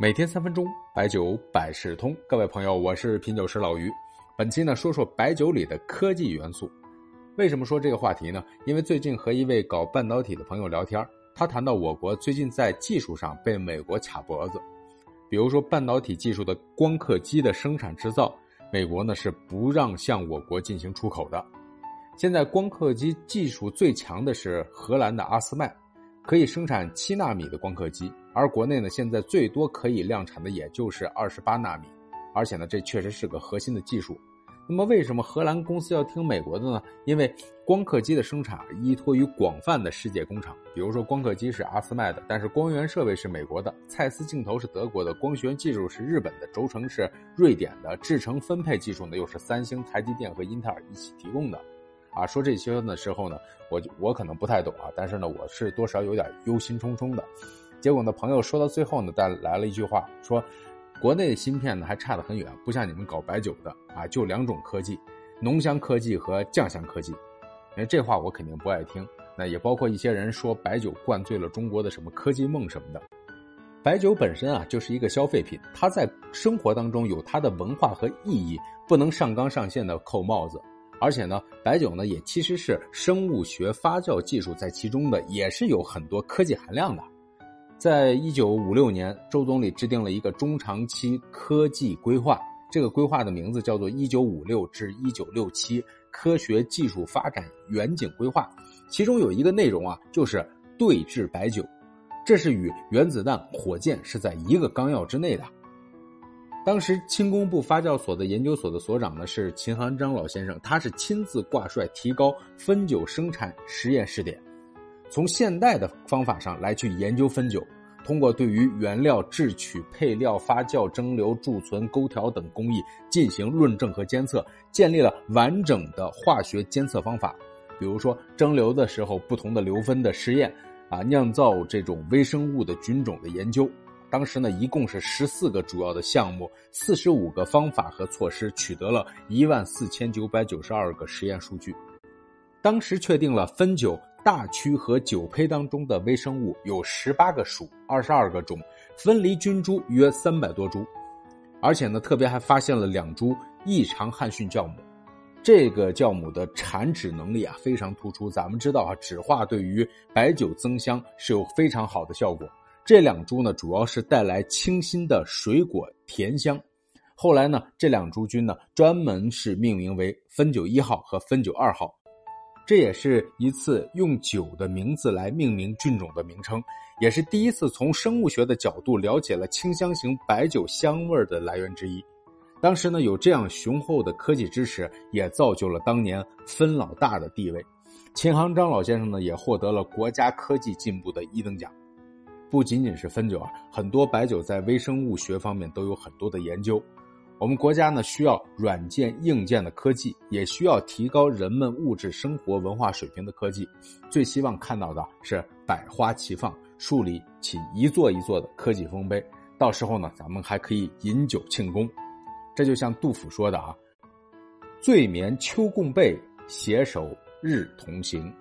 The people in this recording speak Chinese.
每天三分钟，白酒百事通。各位朋友，我是品酒师老于。本期呢，说说白酒里的科技元素。为什么说这个话题呢？因为最近和一位搞半导体的朋友聊天，他谈到我国最近在技术上被美国卡脖子。比如说半导体技术的光刻机的生产制造，美国呢是不让向我国进行出口的。现在光刻机技术最强的是荷兰的阿斯麦。可以生产七纳米的光刻机，而国内呢，现在最多可以量产的也就是二十八纳米，而且呢，这确实是个核心的技术。那么，为什么荷兰公司要听美国的呢？因为光刻机的生产依托于广泛的世界工厂，比如说光刻机是阿斯麦的，但是光源设备是美国的，蔡司镜头是德国的，光学技术是日本的，轴承是瑞典的，制程分配技术呢又是三星、台积电和英特尔一起提供的。啊，说这些的时候呢，我我可能不太懂啊，但是呢，我是多少有点忧心忡忡的。结果呢，朋友说到最后呢，带来了一句话，说国内的芯片呢还差得很远，不像你们搞白酒的啊，就两种科技，浓香科技和酱香科技。哎，这话我肯定不爱听。那也包括一些人说白酒灌醉了中国的什么科技梦什么的。白酒本身啊就是一个消费品，它在生活当中有它的文化和意义，不能上纲上线的扣帽子。而且呢，白酒呢也其实是生物学发酵技术在其中的，也是有很多科技含量的。在一九五六年，周总理制定了一个中长期科技规划，这个规划的名字叫做“一九五六至一九六七科学技术发展远景规划”，其中有一个内容啊，就是对制白酒，这是与原子弹、火箭是在一个纲要之内的。当时轻工部发酵所的研究所的所长呢是秦行章老先生，他是亲自挂帅提高汾酒生产实验试点，从现代的方法上来去研究汾酒，通过对于原料制取、配料、发酵、蒸馏、贮存、勾调等工艺进行论证和监测，建立了完整的化学监测方法，比如说蒸馏的时候不同的硫分的试验，啊，酿造这种微生物的菌种的研究。当时呢，一共是十四个主要的项目，四十五个方法和措施，取得了一万四千九百九十二个实验数据。当时确定了汾酒大曲和酒胚当中的微生物有十八个属，二十二个种，分离菌株约三百多株，而且呢，特别还发现了两株异常汉逊酵母。这个酵母的产酯能力啊非常突出。咱们知道啊，酯化对于白酒增香是有非常好的效果。这两株呢，主要是带来清新的水果甜香。后来呢，这两株菌呢，专门是命名为汾酒一号和汾酒二号。这也是一次用酒的名字来命名菌种的名称，也是第一次从生物学的角度了解了清香型白酒香味的来源之一。当时呢，有这样雄厚的科技支持，也造就了当年汾老大的地位。秦行章老先生呢，也获得了国家科技进步的一等奖。不仅仅是汾酒啊，很多白酒在微生物学方面都有很多的研究。我们国家呢需要软件硬件的科技，也需要提高人们物质生活文化水平的科技。最希望看到的是百花齐放，树立起一座一座的科技丰碑。到时候呢，咱们还可以饮酒庆功。这就像杜甫说的啊：“醉眠秋共被，携手日同行。”